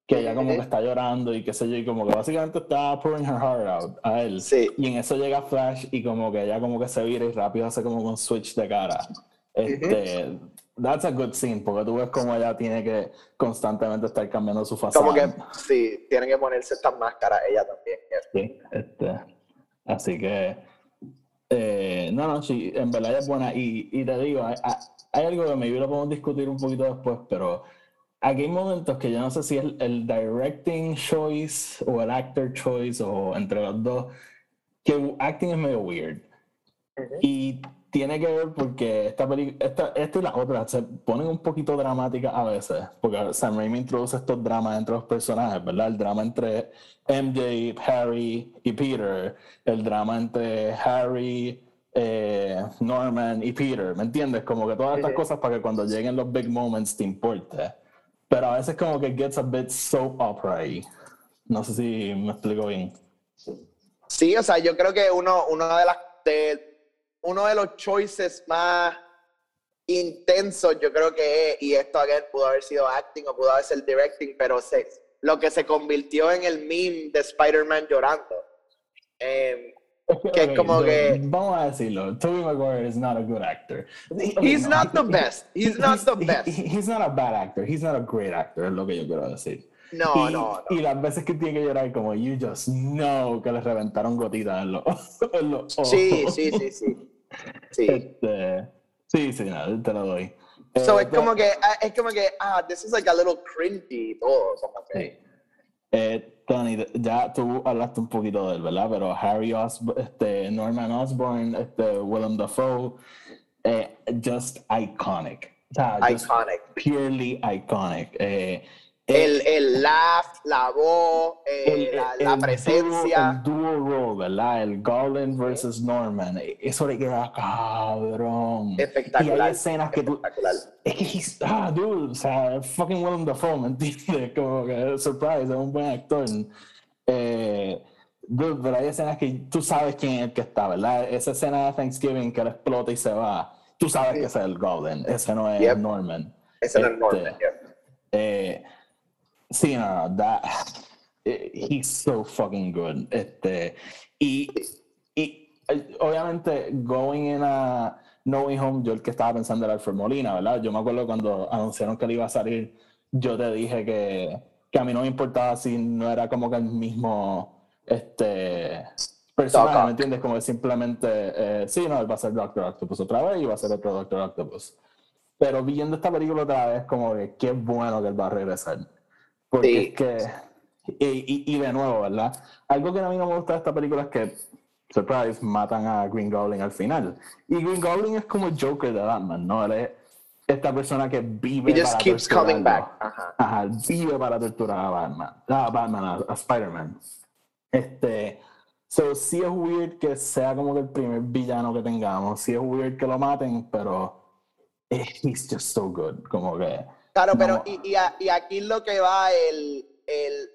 que ella como que está llorando y qué sé yo, y como que básicamente está pouring her heart out a él.
Sí.
Y en eso llega Flash y como que ella como que se vira y rápido hace como un switch de cara. Este, That's a good scene, porque tú ves como ella tiene que constantemente estar cambiando su fachada.
Como que, sí, tiene que ponerse estas máscaras ella también.
Sí, este, así que, eh, no, no, sí, en verdad es buena. Y, y te digo, hay, hay, algo que me lo podemos discutir un poquito después, pero aquí hay momentos que yo no sé si es el, directing choice o el actor choice o entre los dos, que acting es medio weird. Y tiene que ver porque esta película, esta, esta, y las otras se ponen un poquito dramáticas a veces, porque Sam Raimi introduce estos dramas entre los personajes, ¿verdad? El drama entre MJ, Harry y Peter, el drama entre Harry, eh, Norman y Peter, ¿me entiendes? Como que todas estas cosas para que cuando lleguen los big moments te importe. Pero a veces como que gets a bit soap opera. No sé si me explico bien.
Sí, o sea, yo creo que uno, una de las uno de los choices más intensos, yo creo que es, y esto again, pudo haber sido acting o pudo haber sido directing, pero se, lo que se convirtió en el meme de Spider-Man llorando. Em, que es como que.
Vamos a decirlo, Tobey Maguire is not a good actor.
He's not the best. He's not the best.
he's not a bad actor. He's not a great actor, es lo que yo quiero decir.
No, no, no.
Y las veces que tiene que llorar, como, you just know que le reventaron gotitas en los, ojos.
Sí, sí, sí, sí. Sí.
Este, sí, sí, no, te lo doy.
So, es, eh, como que, ah, es como que, ah, this is like a little cringy todo. Sí.
Eh, Tony, ya tú hablaste un poquito de él, ¿verdad? Pero Harry Osborn, este, Norman Osborn, este, Willem Dafoe, eh, just iconic.
iconic.
purely iconic. Eh,
el, el laugh, la voz, eh, la, presencia.
el dual role, ¿verdad? El Goblin versus Norman. Eso le queda cabrón.
Espectacular.
Y hay escenas que tú. Es que he's, ah, dude, o sea, fucking Willem Dafoe, ¿me entiendes? Como que, surprise, es un buen actor. Eh, dude, pero hay escenas que tú sabes quién es el que está, ¿verdad? Esa escena de Thanksgiving que él explota y se va. Tú sabes que ese es el Goblin, ese no es Norman.
Ese no es Norman, este,
eh, Sí, no, no, that, he's so fucking good. Este, y, y obviamente, going in a No Way Home, yo el que estaba pensando era Alfred Molina, ¿verdad? Yo me acuerdo cuando anunciaron que él iba a salir, yo te dije que, que a mí no me importaba si no era como que el mismo este, personaje, ¿me entiendes? Como simplemente, eh, sí, no, él va a ser Doctor Octopus otra vez y va a ser otro Doctor Octopus. Pero viendo esta película otra vez, como que qué bueno que él va a regresar. Porque es que, y, y, de nuevo, ¿verdad? Algo que a mí no me gusta de esta película es que, surprise, matan a Green Goblin al final. Y Green Goblin es como el Joker de Batman, ¿no? Él es esta persona que vive
He just keeps coming back.
Ajá. vive para torturar a Batman, a, Batman, a, Spider-Man. Este, so, sí es weird que sea como que el primer villano que tengamos, sí es weird que lo maten, pero he's just so good, como que
Claro, pero y, y, aquí lo que va el, el,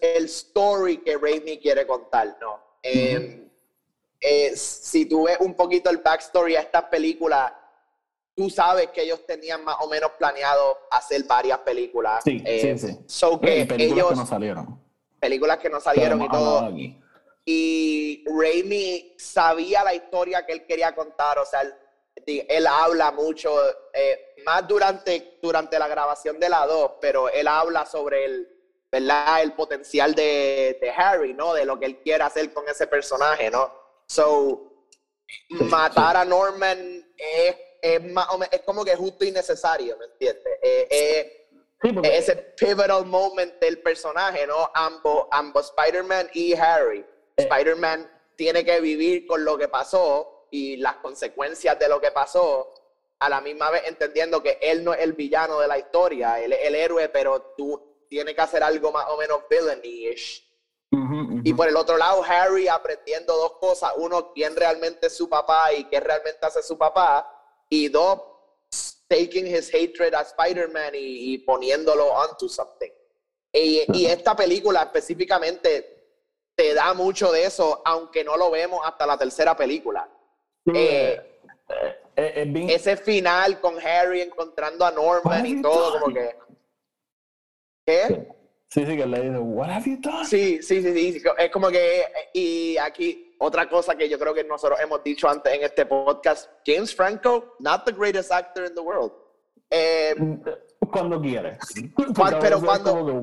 el story que Raimi quiere contar, ¿no? Em, eh, si tú ves un poquito el backstory a esta película, tú sabes que ellos tenían más o menos planeado hacer varias películas.
Sí, sí,
eh,
sí.
So que
películas
ellos,
que no salieron.
Películas que no salieron y todo. Y Raimi sabía la historia que él quería contar, o sea, él habla mucho, eh, más durante, durante la grabación de la 2, pero él habla sobre el, ¿verdad? el potencial de, de, Harry, ¿no? De lo que él quiere hacer con ese personaje, ¿no? So, matar a Norman es, es, más, es como que justo y necesario, ¿me entiendes? Eh, ese pivotal moment del personaje, ¿no? Ambos, ambos Spider-Man y Harry. Eh. Spider-Man tiene que vivir con lo que pasó y las consecuencias de lo que pasó, a la misma vez entendiendo que él no es el villano de la historia, él es el héroe, pero tú tienes que hacer algo más o menos villainy-ish. Y por el otro lado, Harry aprendiendo dos cosas. Uno, quién realmente es su papá y qué realmente hace su papá. Y dos, taking his hatred a Spider-Man y, poniéndolo onto something. Y, y, esta película específicamente te da mucho de eso, aunque no lo vemos hasta la tercera película. Eh, eh, eh, ese final con Harry encontrando a Norman y todo, como que.
¿Qué? Sí, sí, que le dice, What have you done?
Sí, sí, sí, sí. Es como que. Y aquí, otra cosa que yo creo que nosotros hemos dicho antes en este podcast: James Franco, not the greatest actor in the world.
cuando quiere.
pero cuando.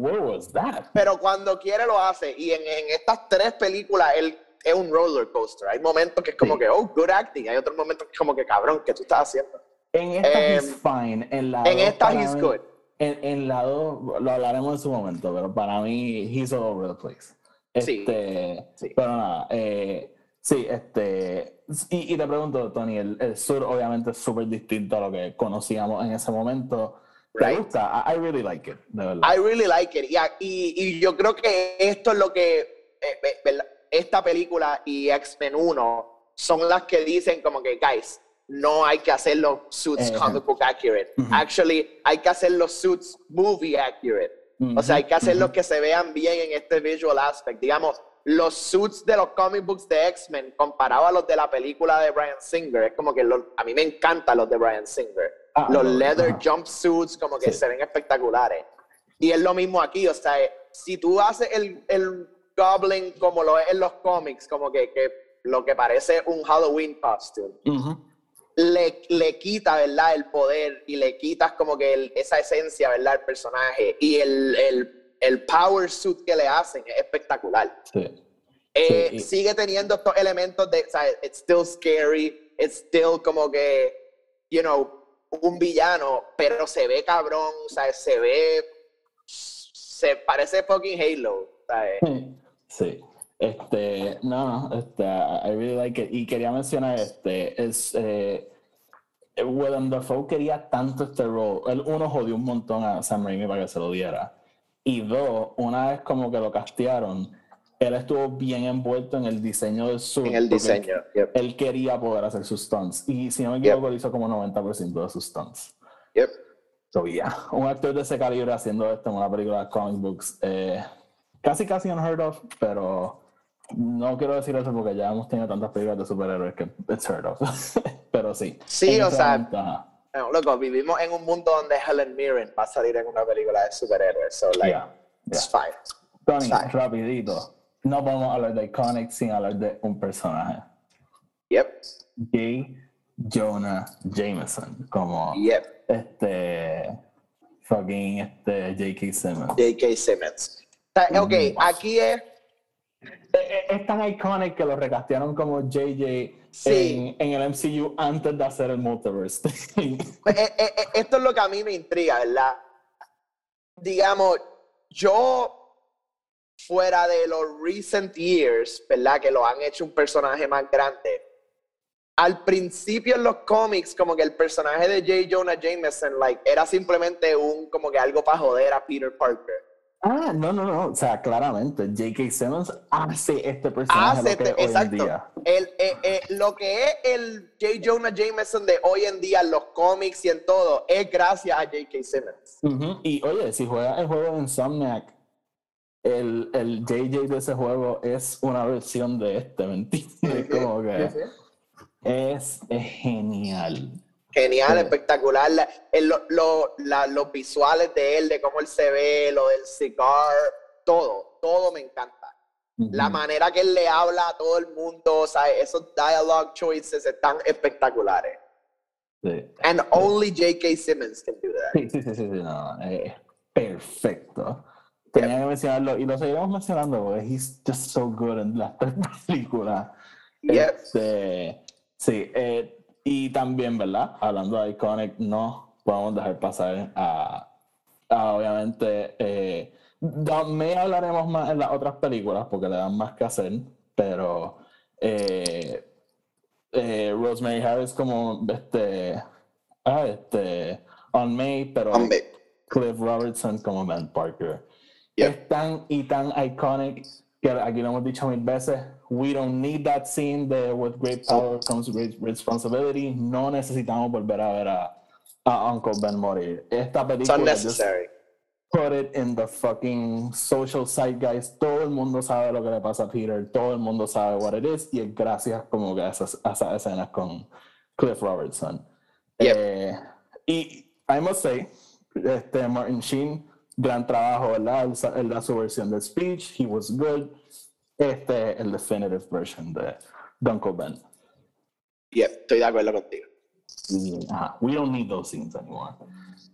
Pero cuando quiere lo hace. Y en, en estas tres películas, él es un roller coaster. Hay momentos que es como que, oh, good acting. Hay otros momentos que es como que, cabrón, ¿qué tú estás haciendo?
En esta um, he's fine. En, la
en esta he's good.
En, en la 2 lo hablaremos en su momento, pero para mí he's all over the place. Este, sí, Pero nada, eh, sí, este. Y, y, te pregunto, Tony, el, el sur obviamente es súper distinto a lo que conocíamos en ese momento. ¿Te gusta? I, really like it, de verdad.
I really like it. Y, y, y yo creo que esto es lo que, eh, esta película y X-Men 1 son las que dicen como que, guys, no hay que hacer los suits comic book accurate. Actually, hay que hacer los suits movie accurate. O sea, hay que hacer los que se vean bien en este visual aspect. Digamos, los suits de los comic books de X-Men comparado a los de la película de Brian Singer, es como que a mí me encantan los de Brian Singer. Ah, los leather jumpsuits como que se ven espectaculares. Y es lo mismo aquí, o sea, si tú haces el, el Goblin como lo es en los cómics, como que, que lo que parece un Halloween costume, le, le, quita, ¿verdad? El poder y le quitas como que esa esencia, ¿verdad? El personaje y el, el, el, power suit que le hacen es espectacular. Sí. Eh, sigue teniendo estos elementos de, o sea, it's still scary, it's still como que, you know, un villano, pero se ve cabrón, o sea, se ve, se parece fucking Halo, ¿sabes?
Sí. Este, no, no, este, I really like it. Y quería mencionar este, es, eh, Willem Dafoe quería tanto este rol. Él, uno, jodió un montón a Sam Raimi para que se lo diera. Y dos, una vez como que lo castearon, él estuvo bien envuelto en el diseño del suit.
En el diseño,
Él quería poder hacer sus stunts. Y si no me equivoco, hizo como 90% de sus stunts.
Yep.
So, yeah. Un actor de ese calibre haciendo esto en una película de comic books. Eh, casi casi unheard of, pero no quiero decir eso porque ya hemos tenido tantas películas de superhéroes que it's heard of. pero sí.
Sí, o sea, loco, vivimos en un mundo donde Helen Mirren va a salir en una película de superhéroes, so like, yeah, it's fine.
Tony, rapidito. No podemos hablar de Iconic sin hablar de un personaje.
Yep.
J. Jonah Jameson, como
yep.
este fucking este J.K. Simmons.
J.K. Simmons ok, aquí es.
Es tan iconic que lo recastearon como JJ en, el MCU antes de hacer el multiverse.
Pues, eh, eh, eh, esto es lo que a mí me intriga, ¿verdad? Digamos, yo fuera de los recent years, ¿verdad? Que lo han hecho un personaje más grande. Al principio en los cómics, como que el personaje de J. Jonah Jameson, like, era simplemente un, como que algo para joder a Peter Parker.
Ah, no, no, no. O sea, claramente, J.K. Simmons hace este personaje lo que este, hoy en día.
El, eh, eh, lo que es el J. Jonah Jameson de hoy en día en los cómics y en todo es gracias a J.K. Simmons.
Y oye, si juega el juego de Insomniac, el, el JJ de ese juego es una versión de este, ¿me entiendes? Como que es, es genial
genial, espectacular. los visuales de él, de cómo él se ve, lo del cigar, todo, todo me encanta. La manera que él le habla a todo el mundo, o sea, esos dialogue choices están espectaculares.
Sí.
And only J.K. Simmons can do that.
Sí, sí, sí, sí, no, eh, perfecto. Tenía que mencionarlo y lo seguiremos mencionando porque he's just so good en las tres películas.
Yep.
Este, sí, eh, y también, ¿verdad? Hablando de Iconic, no podemos dejar pasar a, a, obviamente, eh, Don May hablaremos más en las otras películas porque le dan más que hacer, pero eh, eh, Rosemary Harris como este, ah, este, On May, pero
Hombre,
Cliff Robertson como Ben Parker.
Yep.
Es tan y tan iconic que aquí lo hemos dicho mil veces. We don't need that scene de with great power comes great responsibility. No necesitamos volver a ver a, a Uncle Ben morir. Esta
it's
película just
unnecessary.
put it in the fucking social site, guys. Todo el mundo sabe lo que le pasa a Peter. Todo el mundo sabe what it is. Y es gracias como que a esas, a esas escenas con Cliff Robertson.
Yep.
Eh, y I must say, este Martin Sheen, gran trabajo, ¿verdad? Él, da su versión del speech. He was good. Este el definitive version de Uncle Ben.
Yep, estoy de acuerdo contigo.
Y, ajá, we don't need those scenes anymore.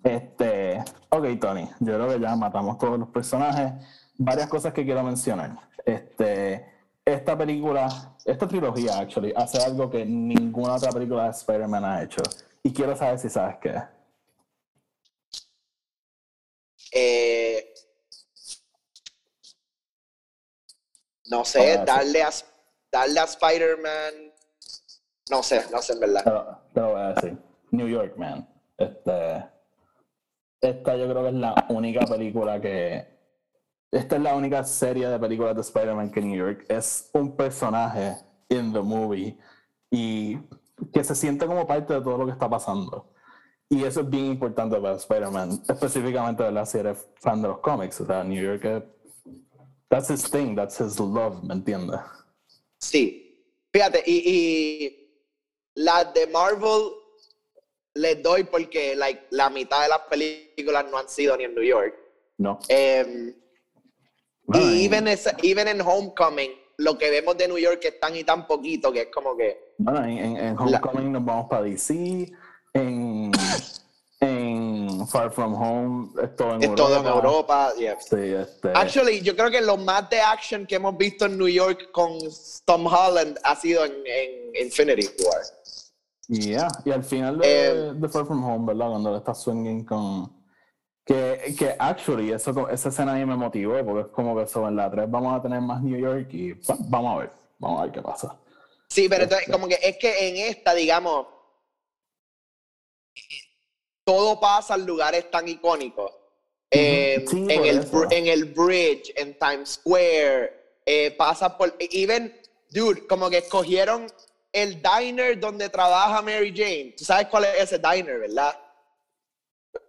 Este, ok, Tony, yo creo que ya matamos todos los personajes. Varias cosas que quiero mencionar. Este, esta película, esta trilogía, actually, hace algo que ninguna otra película de Spider-Man ha hecho. Y quiero saber si sabes qué es.
Eh, no sé,
Ah, sí.
darle a, darle a Spider-Man. No sé, no sé en verdad.
Lo voy a decir. New York, man. Este, esta yo creo que es la única película que. Esta es la única serie de películas de Spider-Man que New York es un personaje in the movie y que se siente como parte de todo lo que está pasando. Y eso es bien importante para Spider-Man, específicamente ¿verdad? si eres fan de los cómics. O sea, New York es. That's his thing, that's his love, ¿me entiendes?
Sí. Fíjate, y, y las de Marvel les doy porque like, la mitad de las películas no han sido ni en New York.
No.
Em, y even, esa- even en Homecoming, lo que vemos de New York es tan y tan poquito que es como que.
Bueno, en, en- en Homecoming nos vamos para DC, en, en Far From Home es todo en
Es
Europa.
todo en Europa. yeah.
Sí, este,
Actually, yo creo que lo más de action que hemos visto en New York con Tom Holland ha sido en, en Infinity War.
yeah. Y al final de,
Eh,
de Far From Home, ¿verdad? Cuando le está swinging con... Que, que actually, eso, esa escena ahí me motivó, porque es como que sobre la 3 vamos a tener más New York y pues, vamos a ver, vamos a ver qué pasa.
Sí, pero entonces,
Este.
como que es que en esta, digamos, todo pasa en lugares tan icónicos. Eh,
Sí,
en, el, en el bridge, en Times Square, eh, pasa por. Even, dude, como que escogieron el diner donde trabaja Mary Jane. ¿Tú sabes cuál es ese diner, verdad?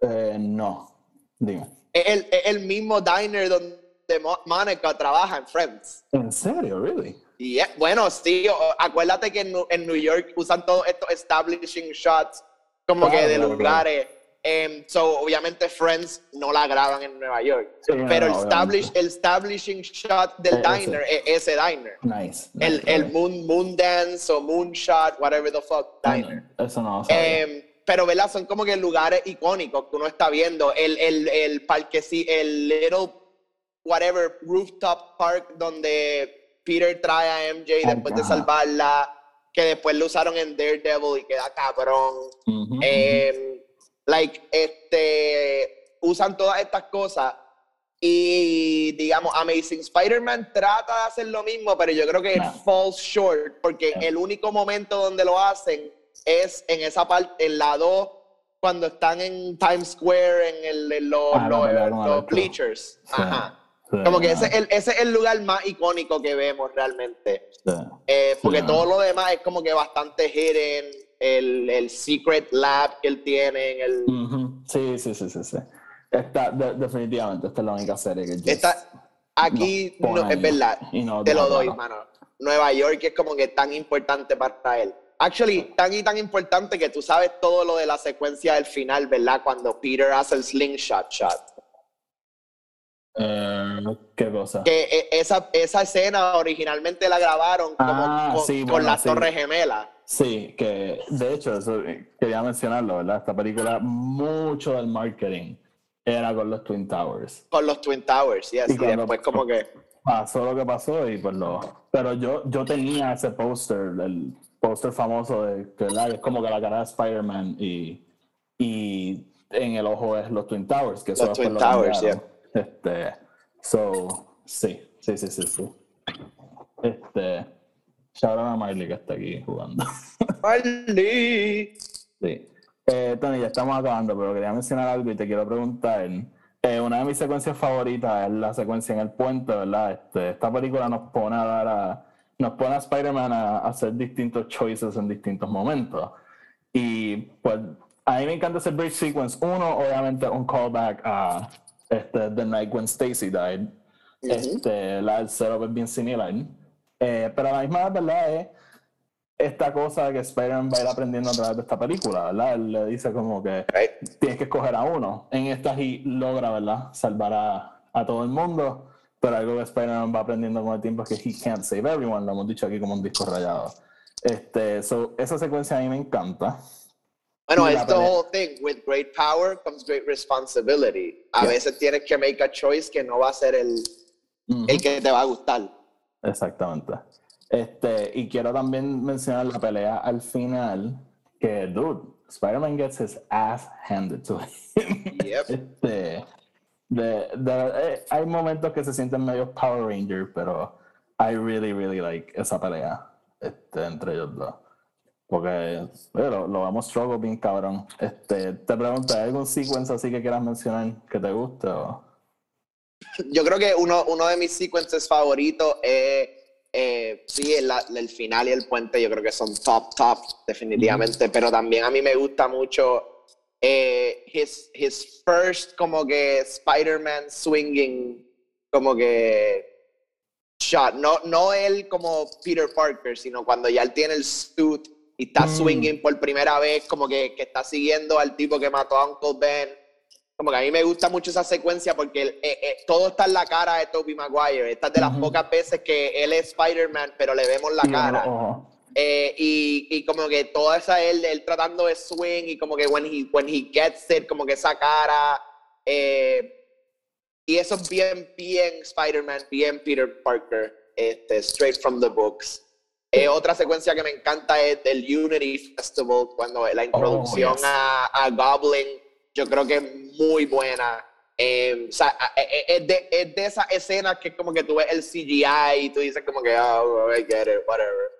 Eh, no, dime.
Es el, el mismo diner donde Mo- Monica trabaja en Friends.
¿En serio? ¿Really?
Y es- bueno, sí, acuérdate que en, en New York usan todos estos establishing shots como
Claro,
que de
claro,
lugares. Em, so, obviamente Friends no la graban en Nueva York.
Sí, no,
pero el, establish, el establishing shot del
ese.
diner es ese diner.
Nice.
El, moon, moon dance o moon shot, whatever the fuck, diner.
Eso no.
Em, pero, ¿verdad? Son como que lugares icónicos que uno está viendo. El, el, el parque, sí, el little, whatever, rooftop park donde Peter trae a MJ
Ay,
después de
ajá.
salvarla, que después lo usaron en Daredevil y queda cabrón.
Ujú, ujú.
Em, like, este, usan todas estas cosas. Y digamos, Amazing Spider-Man trata de hacer lo mismo, pero yo creo que
No.
falls short, porque
No.
el único momento donde lo hacen es en esa parte, en la 2, cuando están en Times Square, en, el, en los,
Ah,
los-
pelea con
los
Electro.
bleachers. Ajá.
Sí,
Como que
no,
ese es, el, ese es el lugar más icónico que vemos realmente.
sí.
Eh, porque
Sí.
todo lo demás es como que bastante hidden. El, el secret lab que él tiene. en El,
Ujú. Sí, sí, sí, sí, sí. Esta, de- definitivamente, esta es la única serie que
Está, aquí no, es verdad.
y nos
Te lo doy, mano. Nueva York es como que tan importante para él. Actually, tan y tan importante que tú sabes todo lo de la secuencia del final, ¿verdad? Cuando Peter hace el slingshot shot.
Eh, ¿Qué cosa?
Que eh, esa, esa escena originalmente la grabaron como
Ah,
con,
sí,
con
bueno,
las
sí.
Torres Gemelas.
Sí, que de hecho, eso, eh, quería mencionarlo, ¿verdad? Esta película, mucho del marketing era con los Twin Towers.
Con los Twin Towers, yes. Y, y después como que...
Pasó lo que pasó y pues lo... Pero yo, yo tenía ese póster, el póster famoso de que es como que la cara de Spider-Man y, y en el ojo es los Twin Towers. Que
los Twin Towers, yeah.
Este, so, sí, sí, sí, sí, sí. Este, shout out a Marley que está aquí jugando.
Marley.
Sí. Eh, Tony, ya estamos acabando, pero quería mencionar algo y te quiero preguntar. Eh, una de mis secuencias favoritas es la secuencia en el puente, ¿verdad? Este, esta película nos pone a dar a, nos pone a Spider-Man a, hacer distintos choices en distintos momentos. Y pues a mí me encanta ese bridge sequence. Uno, obviamente, un callback a este, The Night When Stacy Died. este, la del setup es bien similar. Eh, pero la misma verdad es esta cosa que Spider-Man va a ir aprendiendo a través de esta película, ¿verdad? Él le dice como que tienes que escoger a uno. En esta y logra, ¿verdad? Salvar a, a todo el mundo, pero algo que Spider-Man va aprendiendo con el tiempo es que he can't save everyone, lo hemos dicho aquí como un disco rayado. Este, esa secuencia a mí me encanta.
Bueno, es the whole thing. With great power comes great responsibility. A veces tienes que make a choice que no va a ser el, el que te va a gustar.
Exactamente. Este, y quiero también mencionar la pelea al final, que, dude, Spider-Man gets his ass handed to him.
Yep.
Este, de, de, eh, hay momentos que se sienten medio Power Ranger, pero I really, really like esa pelea este, entre ellos dos. Porque bueno, lo vamos struggle bien cabrón. Este, te pregunto, ¿hay algún sequence así que quieras mencionar que te guste? O?
Yo creo que uno, uno de mis sequences favoritos es eh, sí, el, el, final y el puente yo creo que son top, top, definitivamente, pero también a mí me gusta mucho eh, his, his first como que Spider-Man swinging como que shot, no, no él como Peter Parker, sino cuando ya él tiene el suit y está mm. swinging por primera vez, como que, que está siguiendo al tipo que mató a Uncle Ben como que a mí me gusta mucho esa secuencia porque eh, eh, todo está en la cara de Tobey Maguire. Esta es de las pocas veces que él es Spider-Man, pero le vemos la cara. Eh, y, y, como que toda esa él, él tratando de swing y como que when he, when he gets it, como que esa cara. y eso es bien, bien Spider-Man, bien Peter Parker, este, straight from the books. Otra secuencia que me encanta es el Unity Festival, cuando la oh, introducción a, a Goblin yo creo que es muy buena. Eh, o sea, eh, eh, es de, es de esas escenas que como que tú ves el CGI y tú dices como que, oh, I get it, whatever.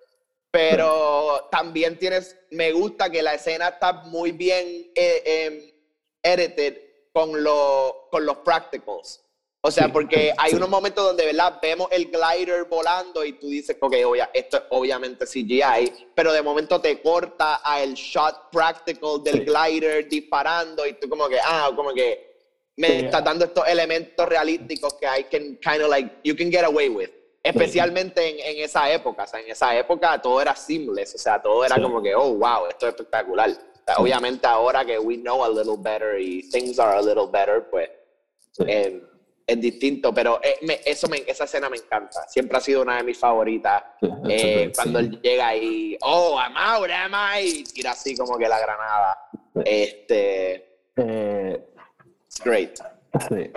Pero también tienes, me gusta que la escena está muy bien eh, edited con, lo, con los practicals. O sea, porque hay unos momentos donde, ¿verdad? Vemos el glider volando y tú dices, ok, esto es obviamente CGI, pero de momento te corta a el shot practical del glider disparando y tú como que, ah, como que me está dando estos elementos realísticos que I can kind of like, you can get away with. Especialmente en, en, esa época, o sea, en esa época todo era seamless, o sea, todo era como que, oh, wow, esto es espectacular. obviamente ahora que we know a little better y things are a little better, pues... Eh, es distinto, pero eh, eso me, esa escena me encanta. Siempre ha sido una de mis favoritas. Eh, cuando él llega ahí, oh, I'm out, am I? tira así como que la granada. Este.
Eh,
great.
Sí.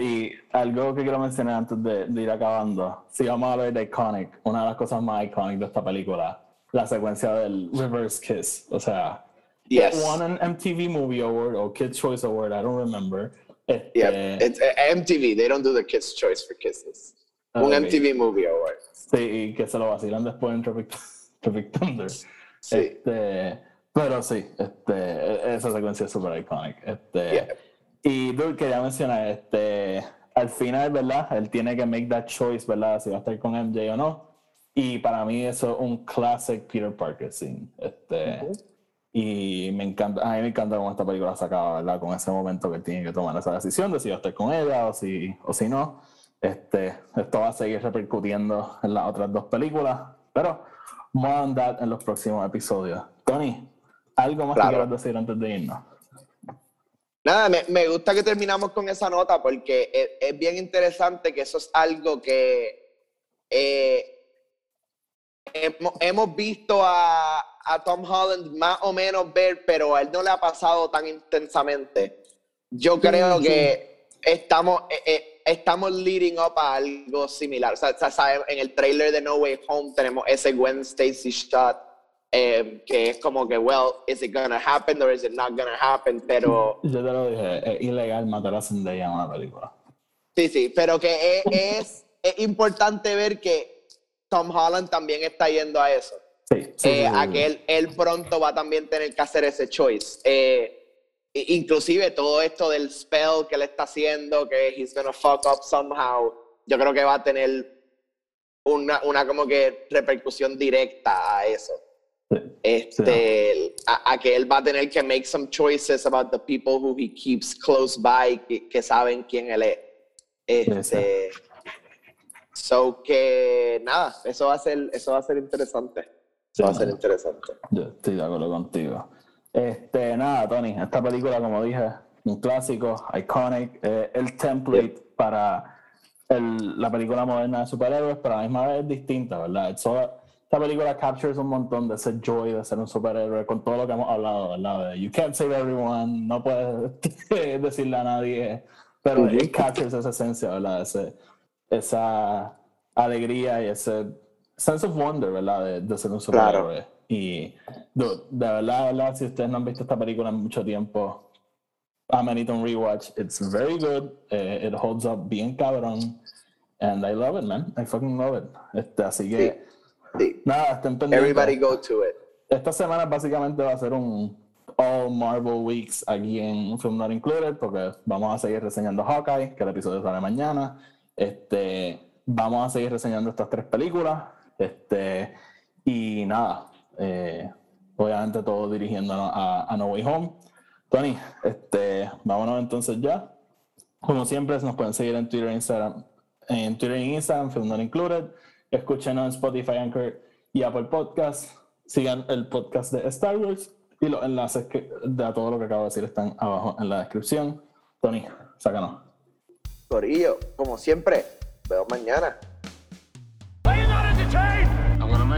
Y algo que quiero mencionar antes de, ir acabando. Si vamos a ver de Iconic, una de las cosas más icónicas de esta película, la secuencia del Reverse Kiss. O sea,
yes.
won an MTV Movie Award o Kids Choice Award, I don't remember.
Este... Yeah, it's uh, MTV. They don't do the Kids' Choice for Kisses. Ah, Un MTV Movie Award.
Sí, y que se lo vacilan después en Tropic, Tropic Thunder.
Sí.
Este, pero sí, este, esa secuencia es súper icónica. Este, Y Bill, quería mencionar, este, al final, ¿verdad? Él tiene que make that choice, ¿verdad? Si va a estar con MJ o no. Y para mí eso es un classic Peter Parker scene. Este, y me encanta, a mí me encanta cómo esta película se acaba, ¿verdad? Con ese momento que él tiene que tomar esa decisión de si va a estar con ella o si, o si no. Este, esto va a seguir repercutiendo en las otras dos películas, pero more on that en los próximos episodios. Tony, ¿algo más que quieras decir antes de irnos?
Nada, me, me, gusta que terminamos con esa nota porque es, es bien interesante que eso es algo que eh, hemos, hemos visto a, a Tom Holland más o menos ver, pero a él no le ha pasado tan intensamente. Yo creo que estamos, eh, eh, estamos leading up a algo similar. O sea, en el trailer de No Way Home tenemos ese Gwen Stacy shot eh, que es como que, well, is it gonna happen or is it not gonna happen? Pero...
Yo te lo dije, es ilegal matar a Zendaya en una película.
Sí, sí, pero que es, es, importante ver que Tom Holland también está yendo a eso.
Sí, sí,
eh, a que él, él, pronto va a también tener que hacer ese choice. Eh, inclusive todo esto del spell que le está haciendo, que he's gonna fuck up somehow, yo creo que va a tener una, una como que repercusión directa a eso. Este, a, que él va a tener que make some choices about the people who he keeps close by, que, saben quién él es. Este, so que nada, eso va a ser, eso va a ser interesante. Va a ser interesante.
Yo estoy de acuerdo contigo. Este, nada, Tony, esta película, como dije, un clásico, iconic, eh, el template para el, la película moderna de superhéroes, pero a la misma vez es distinta, ¿verdad? esta película captures un montón de ese joy de ser un superhéroe con todo lo que hemos hablado, ¿verdad? De you can't save everyone, no puedes decirle a nadie, pero it captures esa esencia, ¿verdad? Ese, esa alegría y ese sense of wonder, ¿verdad? De, ser un superhéroe. Y de, verdad, verdad, si ustedes no han visto esta película en mucho tiempo, American un rewatch. It's very good. Eh, it holds up bien cabrón. And I love it, man. I fucking love it. Este, así que Nada, estén pendientes.
Everybody go to it.
Esta semana básicamente va a ser un All Marvel Weeks aquí en Film Not Included, porque vamos a seguir reseñando Hawkeye, que el episodio sale mañana. Este, vamos a seguir reseñando estas tres películas. Este, y nada, eh, obviamente todo dirigiéndonos a, No Way Home. Tony, este, vámonos entonces ya. Como siempre, nos pueden seguir en Twitter e Instagram. En Twitter e Instagram, Film Not Included. Escúchenos en Spotify, Anchor y Apple Podcast. Sigan el podcast de Star Wars y los enlaces que, de todo lo que acabo de decir están abajo en la descripción. Tony, sácanos.
Corillo, como siempre, veo mañana.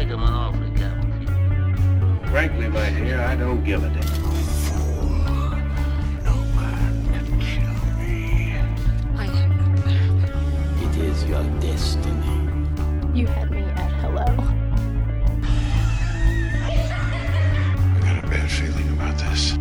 make him an offer he can't Frankly, my dear, I don't give a damn. is your destiny. You had me at hello. I got a bad
feeling about this.